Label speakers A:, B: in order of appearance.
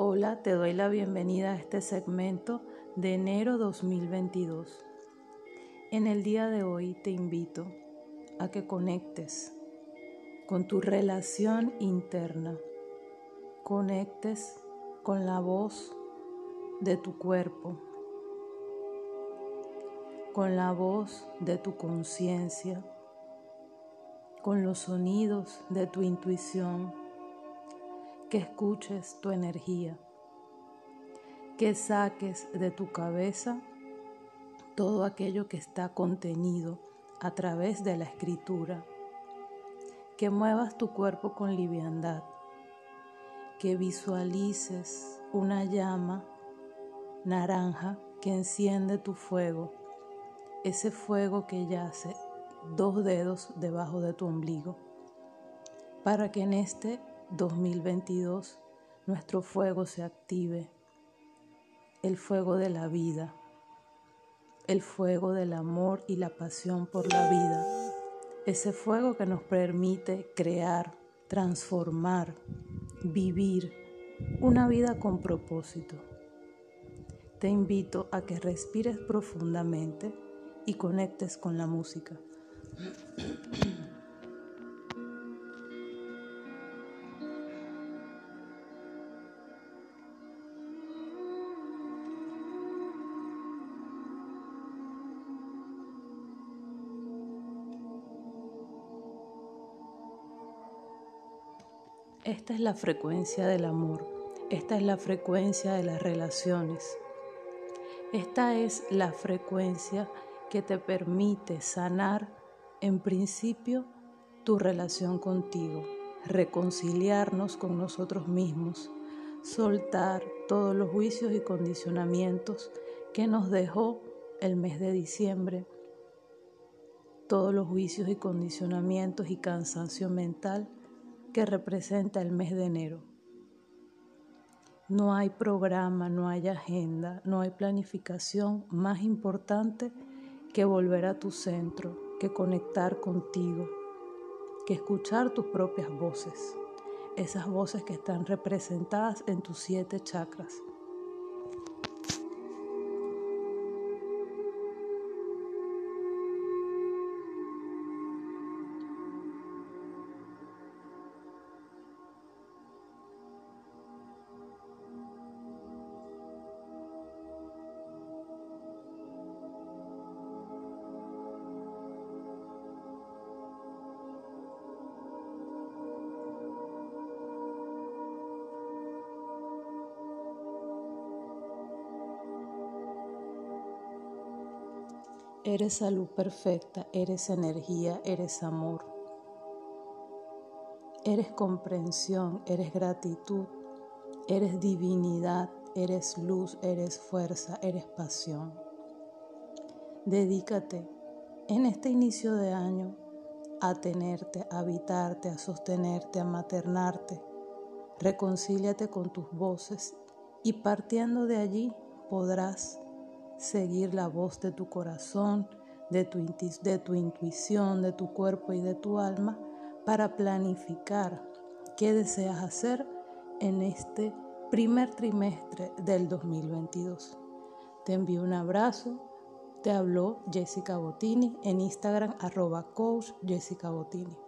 A: Hola, te doy la bienvenida a este segmento de enero 2022. En el día de hoy te invito a que conectes con tu relación interna, conectes con la voz de tu cuerpo, con la voz de tu conciencia, con los sonidos de tu intuición que escuches tu energía, que saques de tu cabeza todo aquello que está contenido a través de la escritura, que muevas tu cuerpo con liviandad, que visualices una llama naranja que enciende tu fuego, ese fuego que yace dos dedos debajo de tu ombligo, para que en este 2022 nuestro fuego se active, el fuego de la vida, el fuego del amor y la pasión por la vida, ese fuego que nos permite crear, transformar, vivir una vida con propósito. Te invito a que respires profundamente y conectes con la música. Esta es la frecuencia del amor, esta es la frecuencia de las relaciones, esta es la frecuencia que te permite sanar en principio tu relación contigo, reconciliarnos con nosotros mismos, soltar todos los juicios y condicionamientos que nos dejó el mes de diciembre, todos los juicios y condicionamientos y cansancio mental que representa el mes de enero. No hay programa, no hay agenda, no hay planificación más importante que volver a tu centro, que conectar contigo, que escuchar tus propias voces, esas voces que están representadas en tus siete chakras. Eres salud perfecta, eres energía, eres amor. Eres comprensión, eres gratitud, eres divinidad, eres luz, eres fuerza, eres pasión. Dedícate en este inicio de año a tenerte, a habitarte, a sostenerte, a maternarte. Reconcíliate con tus voces y partiendo de allí podrás seguir la voz de tu corazón, de tu, de tu intuición, de tu cuerpo y de tu alma para planificar qué deseas hacer en este primer trimestre del 2022. Te envío un abrazo. Te habló Jessica Bottini en Instagram arroba coach Jessica Bottini.